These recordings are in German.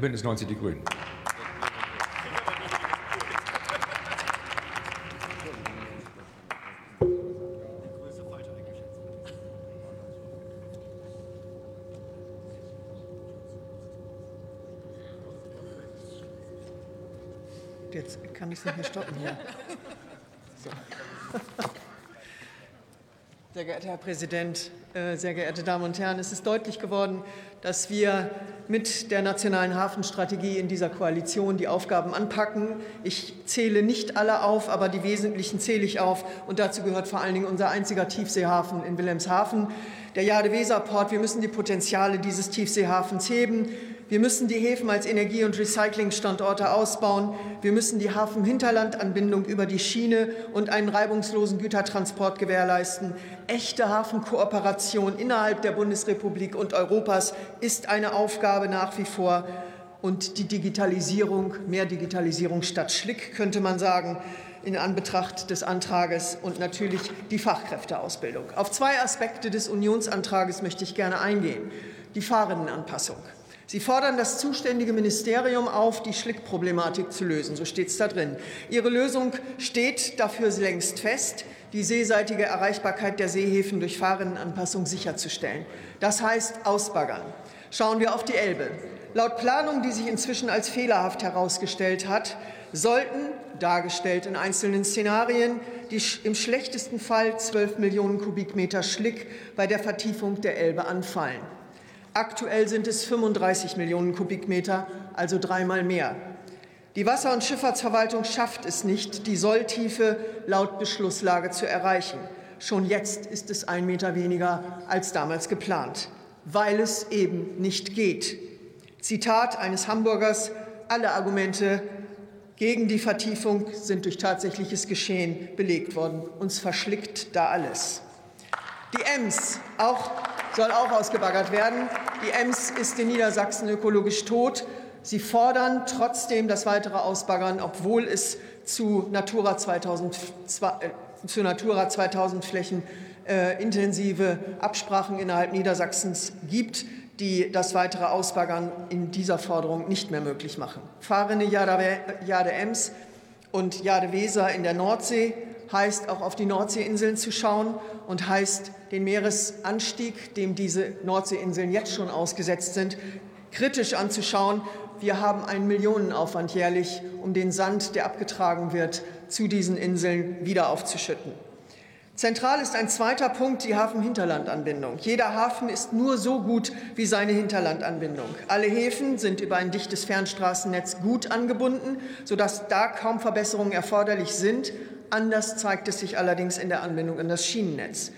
Bündnis 90 Die Grünen. Jetzt kann ich es nicht mehr stoppen hier. So. Sehr geehrter Herr Präsident, äh, sehr geehrte Damen und Herren, es ist deutlich geworden, dass wir mit der nationalen Hafenstrategie in dieser Koalition die Aufgaben anpacken. Ich zähle nicht alle auf, aber die wesentlichen zähle ich auf. Und dazu gehört vor allen Dingen unser einziger Tiefseehafen in Wilhelmshaven, der Jade-Weser-Port. Wir müssen die Potenziale dieses Tiefseehafens heben. Wir müssen die Häfen als Energie- und Recyclingstandorte ausbauen. Wir müssen die Hafen-Hinterland-Anbindung über die Schiene und einen reibungslosen Gütertransport gewährleisten. Echte Hafenkooperation innerhalb der Bundesrepublik und Europas ist eine Aufgabe nach wie vor. Und die Digitalisierung, mehr Digitalisierung statt Schlick, könnte man sagen, in Anbetracht des Antrages und natürlich die Fachkräfteausbildung. Auf zwei Aspekte des Unionsantrages möchte ich gerne eingehen. Die Fahrerinnenanpassung. Sie fordern das zuständige Ministerium auf, die Schlickproblematik zu lösen. So steht es da drin. Ihre Lösung steht dafür längst fest, die seeseitige Erreichbarkeit der Seehäfen durch Fahrerinnenanpassung sicherzustellen. Das heißt ausbaggern. Schauen wir auf die Elbe. Laut Planung, die sich inzwischen als fehlerhaft herausgestellt hat, sollten, dargestellt in einzelnen Szenarien, die im schlechtesten Fall 12 Millionen Kubikmeter Schlick bei der Vertiefung der Elbe anfallen. Aktuell sind es 35 Millionen Kubikmeter, also dreimal mehr. Die Wasser- und Schifffahrtsverwaltung schafft es nicht, die Solltiefe laut Beschlusslage zu erreichen. Schon jetzt ist es ein Meter weniger als damals geplant, weil es eben nicht geht. Zitat eines Hamburgers, alle Argumente gegen die Vertiefung sind durch tatsächliches Geschehen belegt worden. Uns verschlickt da alles. Die Ems, auch soll auch ausgebaggert werden. Die Ems ist in Niedersachsen ökologisch tot. Sie fordern trotzdem das weitere Ausbaggern, obwohl es zu Natura 2000, äh, zu Natura 2000 Flächen äh, intensive Absprachen innerhalb Niedersachsens gibt, die das weitere Ausbaggern in dieser Forderung nicht mehr möglich machen. Fahrende Jade Ems und Jade Weser in der Nordsee heißt auch auf die Nordseeinseln zu schauen und heißt den Meeresanstieg, dem diese Nordseeinseln jetzt schon ausgesetzt sind, kritisch anzuschauen. Wir haben einen Millionenaufwand jährlich, um den Sand, der abgetragen wird, zu diesen Inseln wieder aufzuschütten. Zentral ist ein zweiter Punkt die Hafen-Hinterland-Anbindung. Jeder Hafen ist nur so gut wie seine Hinterlandanbindung. Alle Häfen sind über ein dichtes Fernstraßennetz gut angebunden, sodass da kaum Verbesserungen erforderlich sind. Anders zeigt es sich allerdings in der Anbindung an das Schienennetz.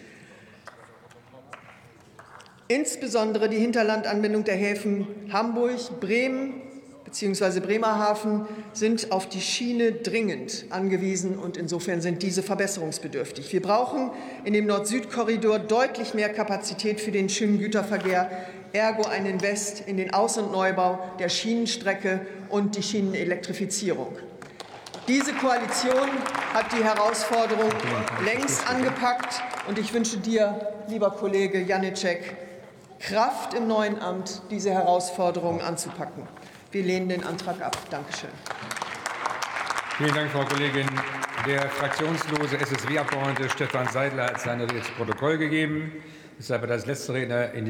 Insbesondere die Hinterlandanbindung der Häfen Hamburg, Bremen bzw. Bremerhaven sind auf die Schiene dringend angewiesen und insofern sind diese verbesserungsbedürftig. Wir brauchen in dem Nord-Süd-Korridor deutlich mehr Kapazität für den Schienengüterverkehr, ergo ein Invest in den Aus- und Neubau der Schienenstrecke und die Schienenelektrifizierung. Diese Koalition hat die Herausforderung längst angepackt. Und ich wünsche dir, lieber Kollege Janicek, Kraft im neuen Amt, diese Herausforderungen anzupacken. Wir lehnen den Antrag ab. Dankeschön. Vielen Dank, Frau Kollegin. Der fraktionslose SSW-Abgeordnete Stefan Seidler hat seine Rede zu Protokoll gegeben. Deshalb wird als letzter Redner in